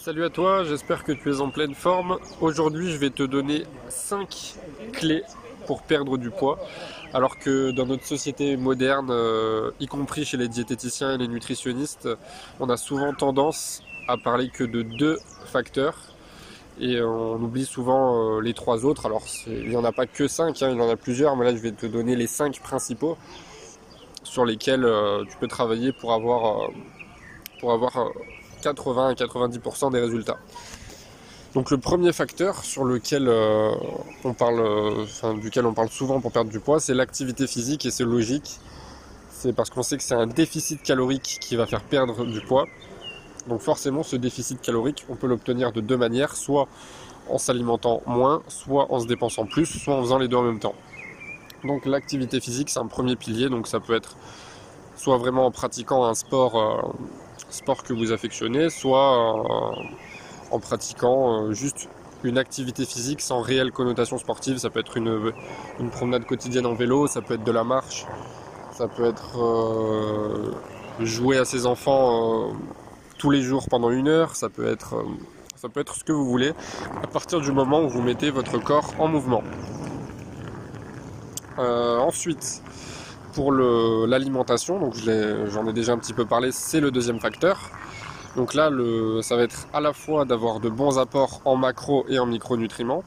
Salut à toi, j'espère que tu es en pleine forme. Aujourd'hui, je vais te donner 5 clés pour perdre du poids. Alors que dans notre société moderne, euh, y compris chez les diététiciens et les nutritionnistes, on a souvent tendance à parler que de deux facteurs. Et on oublie souvent euh, les trois autres. Alors, il n'y en a pas que 5, hein, il y en a plusieurs, mais là, je vais te donner les 5 principaux sur lesquels euh, tu peux travailler pour avoir, pour avoir 80 à 90% des résultats. Donc le premier facteur sur lequel euh, on parle, euh, duquel on parle souvent pour perdre du poids, c'est l'activité physique et c'est logique. C'est parce qu'on sait que c'est un déficit calorique qui va faire perdre du poids. Donc forcément, ce déficit calorique, on peut l'obtenir de deux manières, soit en s'alimentant moins, soit en se dépensant plus, soit en faisant les deux en même temps. Donc l'activité physique, c'est un premier pilier, donc ça peut être soit vraiment en pratiquant un sport euh, sport que vous affectionnez, soit euh, en pratiquant euh, juste une activité physique sans réelle connotation sportive. Ça peut être une, promenade quotidienne en vélo, ça peut être de la marche, ça peut être euh, jouer à ses enfants tous les jours pendant une heure, ça peut être ce que vous voulez à partir du moment où vous mettez votre corps en mouvement. ensuite, pour l'alimentation, donc j'en ai, déjà un petit peu parlé, c'est le deuxième facteur. Donc là, ça va être à la fois d'avoir de bons apports en macro et en micronutriments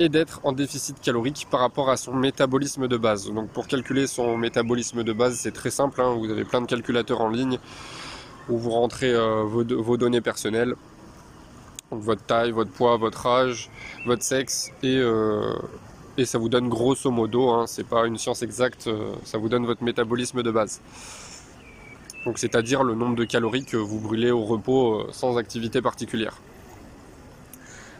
et d'être en déficit calorique par rapport à son métabolisme de base. Donc pour calculer son métabolisme de base, c'est très simple, hein. vous avez plein de calculateurs en ligne où vous rentrez euh, vos, données personnelles, donc votre taille, votre poids, votre âge, votre sexe et, euh, et ça vous donne grosso modo, hein, c'est pas une science exacte, euh, ça vous donne votre métabolisme de base. Donc c'est-à-dire le nombre de calories que vous brûlez au repos euh, sans activité particulière.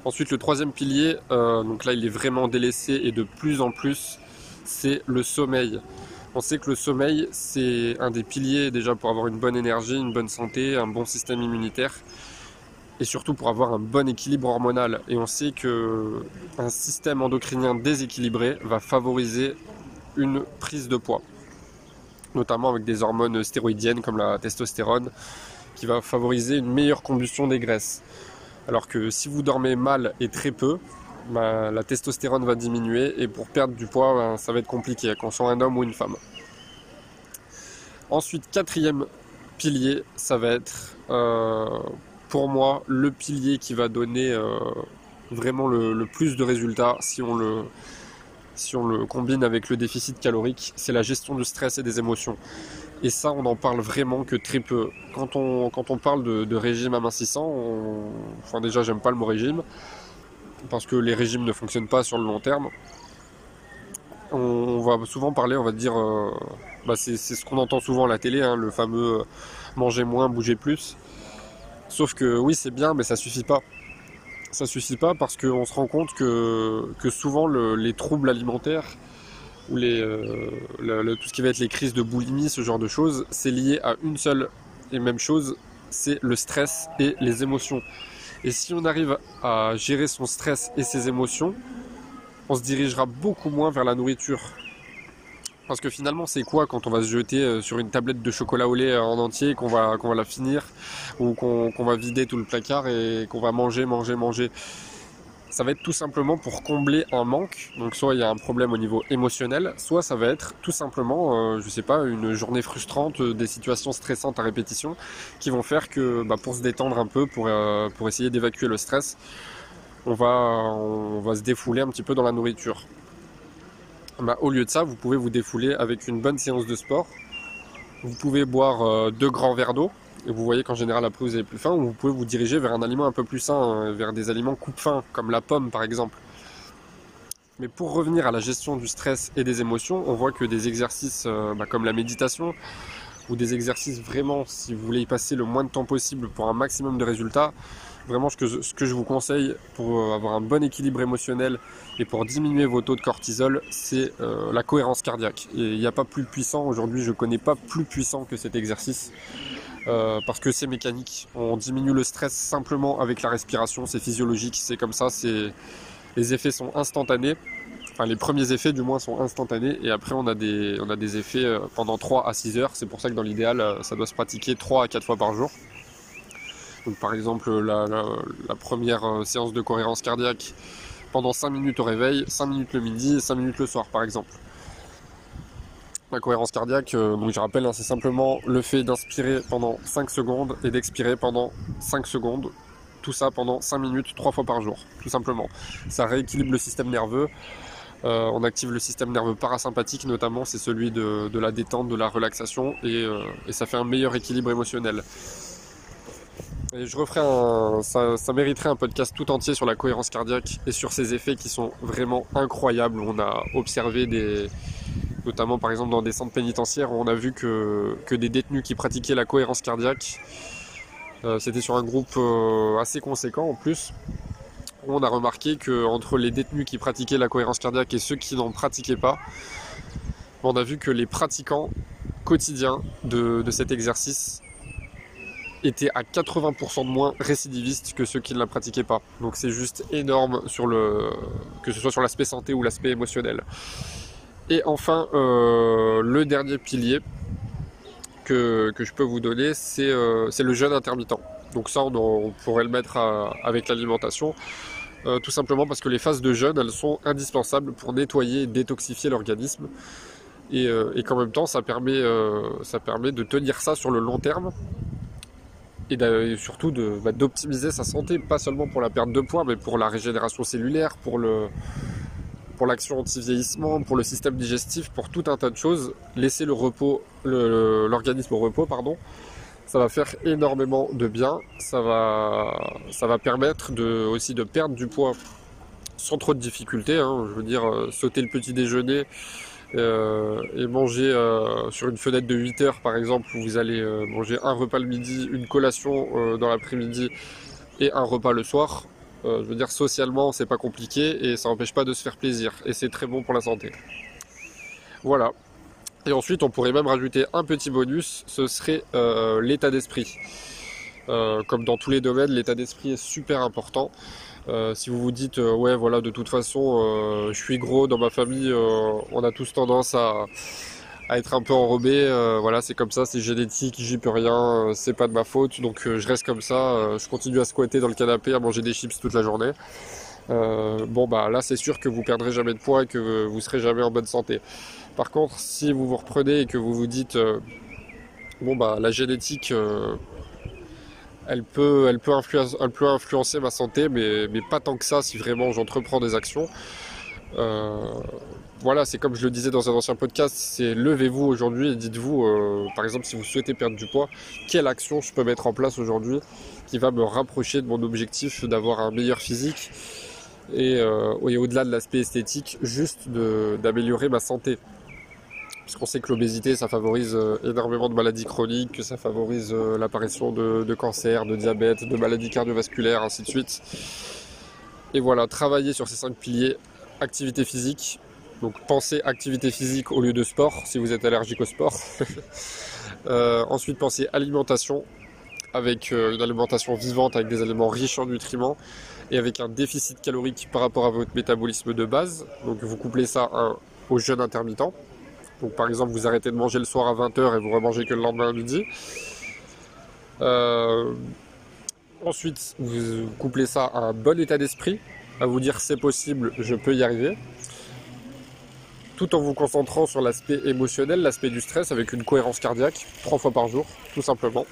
Ensuite le troisième pilier, euh, donc là il est vraiment délaissé et de plus en plus, c'est le sommeil. On sait que le sommeil c'est un des piliers déjà pour avoir une bonne énergie, une bonne santé, un bon système immunitaire et surtout pour avoir un bon équilibre hormonal. Et on sait que un système endocrinien déséquilibré va favoriser une prise de poids, notamment avec des hormones stéroïdiennes comme la testostérone, qui va favoriser une meilleure combustion des graisses. Alors que si vous dormez mal et très peu, bah, la testostérone va diminuer et pour perdre du poids, bah, ça va être compliqué, qu'on soit un homme ou une femme. Ensuite, quatrième pilier, ça va être euh, pour moi le pilier qui va donner euh, vraiment le, plus de résultats si on le, si on le combine avec le déficit calorique, c'est la gestion du stress et des émotions. Et ça, on n'en parle vraiment que très peu. Quand on, quand on parle de, régime amincissant, enfin déjà, j'aime pas le mot régime, parce que les régimes ne fonctionnent pas sur le long terme. On, va souvent parler, on va dire, euh, bah, c'est ce qu'on entend souvent à la télé, hein, le fameux manger moins, bouger plus. Sauf que oui, c'est bien, mais ça suffit pas. Ça suffit pas parce qu'on se rend compte que, souvent les troubles alimentaires ou euh, tout ce qui va être les crises de boulimie, ce genre de choses, c'est lié à une seule et même chose, c'est le stress et les émotions. Et si on arrive à gérer son stress et ses émotions, on se dirigera beaucoup moins vers la nourriture. Parce que finalement, c'est quoi quand on va se jeter euh, sur une tablette de chocolat au lait euh, en entier, qu'on va, qu'on va la finir, ou qu'on va vider tout le placard et qu'on va manger, manger, manger? Ça va être tout simplement pour combler un manque. Donc soit il y a un problème au niveau émotionnel, soit ça va être tout simplement, euh, je sais pas, une journée frustrante, des situations stressantes à répétition, qui vont faire que bah, pour se détendre un peu, pour, essayer d'évacuer le stress, on va, on va se défouler un petit peu dans la nourriture. Bah, au lieu de ça, vous pouvez vous défouler avec une bonne séance de sport. Vous pouvez boire euh, deux grands verres d'eau. Et vous voyez qu'en général, après, vous avez plus faim. Ou vous pouvez vous diriger vers un aliment un peu plus sain, hein, vers des aliments coupe-faim, comme la pomme par exemple. Mais pour revenir à la gestion du stress et des émotions, on voit que des exercices euh, bah, comme la méditation, ou des exercices vraiment, si vous voulez y passer le moins de temps possible pour un maximum de résultats, Vraiment, ce que, je vous conseille pour euh, avoir un bon équilibre émotionnel et pour diminuer vos taux de cortisol, c'est euh, la cohérence cardiaque. Et il n'y a pas plus puissant, aujourd'hui je ne connais pas plus puissant que cet exercice. Euh, parce que c'est mécanique. On diminue le stress simplement avec la respiration, c'est physiologique, c'est comme ça, les effets sont instantanés. Les premiers effets du moins sont instantanés et après on a des, effets pendant 3 à 6 heures. C'est pour ça que dans l'idéal, ça doit se pratiquer 3 à 4 fois par jour. Donc par exemple la, première euh, séance de cohérence cardiaque pendant 5 minutes au réveil, 5 minutes le midi et 5 minutes le soir par exemple. La cohérence cardiaque, euh, je rappelle, hein, c'est simplement le fait d'inspirer pendant 5 secondes et d'expirer pendant 5 secondes. Tout ça pendant 5 minutes, 3 fois par jour, tout simplement. Ça rééquilibre le système nerveux. Euh, on active le système nerveux parasympathique notamment, c'est celui de, la détente, de la relaxation, et, et ça fait un meilleur équilibre émotionnel. Et je referai un, ça, mériterait un podcast tout entier sur la cohérence cardiaque et sur ses effets qui sont vraiment incroyables. On a observé des, notamment par exemple dans des centres pénitentiaires, on a vu que, des détenus qui pratiquaient la cohérence cardiaque, euh, c'était sur un groupe euh, assez conséquent en plus, on a remarqué que entre les détenus qui pratiquaient la cohérence cardiaque et ceux qui n'en pratiquaient pas, on a vu que les pratiquants quotidiens de cet exercice étaient à 80% de moins récidivistes que ceux qui ne la pratiquaient pas. Donc c'est juste énorme sur le, que ce soit sur l'aspect santé ou l'aspect émotionnel. Et enfin, euh, le dernier pilier que, je peux vous donner, euh, c'est le jeûne intermittent. Donc ça, on, pourrait le mettre avec l'alimentation. Euh, tout simplement parce que les phases de jeûne, elles sont indispensables pour nettoyer et détoxifier l'organisme. Et, qu'en même temps, ça permet, ça permet de tenir ça sur le long terme et, surtout bah, d'optimiser sa santé, pas seulement pour la perte de poids, mais pour la régénération cellulaire, pour pour l'action anti-vieillissement, pour le système digestif, pour tout un tas de choses. Laisser le repos, l'organisme au repos, pardon, ça va faire énormément de bien. Ça va, ça va permettre de, aussi de perdre du poids sans trop de difficultés. Hein. Je veux dire, euh, sauter le petit déjeuner, euh, et manger euh, sur une fenêtre de 8 heures par exemple où vous allez manger un repas le midi, une collation dans l'après-midi et un repas le soir, je veux dire socialement c'est pas compliqué et ça n'empêche pas de se faire plaisir et c'est très bon pour la santé. Voilà. Et ensuite on pourrait même rajouter un petit bonus, ce serait l'état d'esprit. comme dans tous les domaines, l'état d'esprit est super important. Euh, si vous vous dites euh, ouais voilà de toute façon euh, je suis gros dans ma famille on a tous tendance à, être un peu enrobé voilà c'est comme ça c'est génétique j'y peux rien c'est pas de ma faute donc je reste comme ça je continue à squatter dans le canapé à manger des chips toute la journée bon bah là c'est sûr que vous perdrez jamais de poids et que vous serez jamais en bonne santé par contre si vous vous reprenez et que vous vous dites bon bah la génétique elle peut, elle peut, influencer, ma santé, mais, pas tant que ça si vraiment j'entreprends des actions. Euh, voilà, c'est comme je le disais dans un ancien podcast, c'est levez-vous aujourd'hui et dites-vous, euh, par exemple, si vous souhaitez perdre du poids, quelle action je peux mettre en place aujourd'hui qui va me rapprocher de mon objectif d'avoir un meilleur physique euh, et au-delà de l'aspect esthétique, juste d'améliorer ma santé puisqu'on sait que l'obésité, ça favorise euh, énormément de maladies chroniques, que ça favorise euh, l'apparition de, cancers, de diabète, de maladies cardiovasculaires, ainsi de suite. Et voilà, travailler sur ces cinq piliers, activité physique, donc pensez activité physique au lieu de sport, si vous êtes allergique au sport. Euh, ensuite, pensez alimentation, avec une alimentation vivante, avec des aliments riches en nutriments, et avec un déficit calorique par rapport à votre métabolisme de base. Donc vous couplez ça au jeûne intermittent. Donc par exemple, vous arrêtez de manger le soir à 20h et vous remangez que le lendemain à midi. Euh, ensuite, vous couplez ça à un bon état d'esprit, à vous dire c'est possible, je peux y arriver. Tout en vous concentrant sur l'aspect émotionnel, l'aspect du stress avec une cohérence cardiaque, trois fois par jour, tout simplement.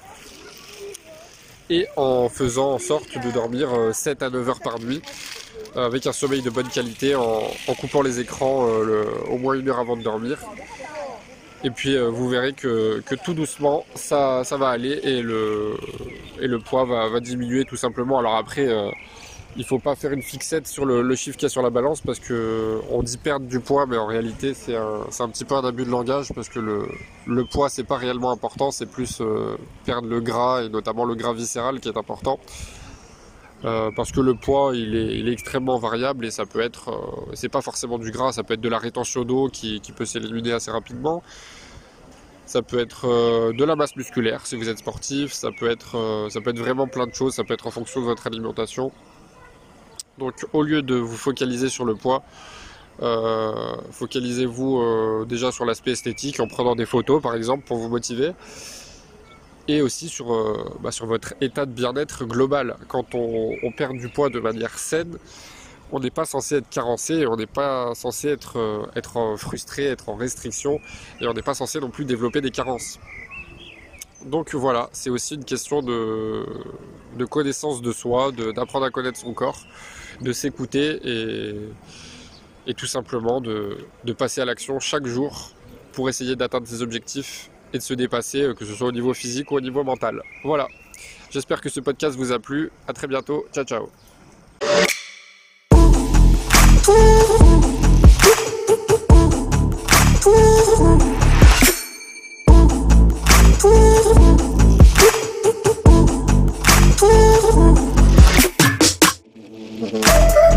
Et en faisant en sorte de dormir 7 euh, à 9 heures par nuit, euh, avec un sommeil de bonne qualité, en, coupant les écrans au moins une heure avant de dormir, et puis euh, vous verrez que, tout doucement ça, ça, va aller et le, et le poids va, diminuer tout simplement. Alors après euh, il faut pas faire une fixette sur le, chiffre qu'il y a sur la balance parce que on dit perdre du poids mais en réalité c'est un, un, petit peu un abus de langage parce que le, le poids c'est pas réellement important, c'est plus euh, perdre le gras et notamment le gras viscéral qui est important. Parce que le poids il est, extrêmement variable et ça peut être, c'est pas forcément du gras, ça peut être de la rétention d'eau qui, peut s'éliminer assez rapidement, ça peut être euh, de la masse musculaire si vous êtes sportif, ça peut, être, euh, ça peut être vraiment plein de choses, ça peut être en fonction de votre alimentation. Donc au lieu de vous focaliser sur le poids, euh, focalisez-vous déjà sur l'aspect esthétique en prenant des photos par exemple pour vous motiver. Et aussi sur, bah, sur votre état de bien-être global. Quand on, perd du poids de manière saine, on n'est pas censé être carencé, on n'est pas censé être, être frustré, être en restriction, et on n'est pas censé non plus développer des carences. Donc voilà, c'est aussi une question de, connaissance de soi, d'apprendre à connaître son corps, de s'écouter et, tout simplement de passer à l'action chaque jour pour essayer d'atteindre ses objectifs et de se dépasser, euh, que ce soit au niveau physique ou au niveau mental. Voilà. J'espère que ce podcast vous a plu. À très bientôt. Ciao, ciao.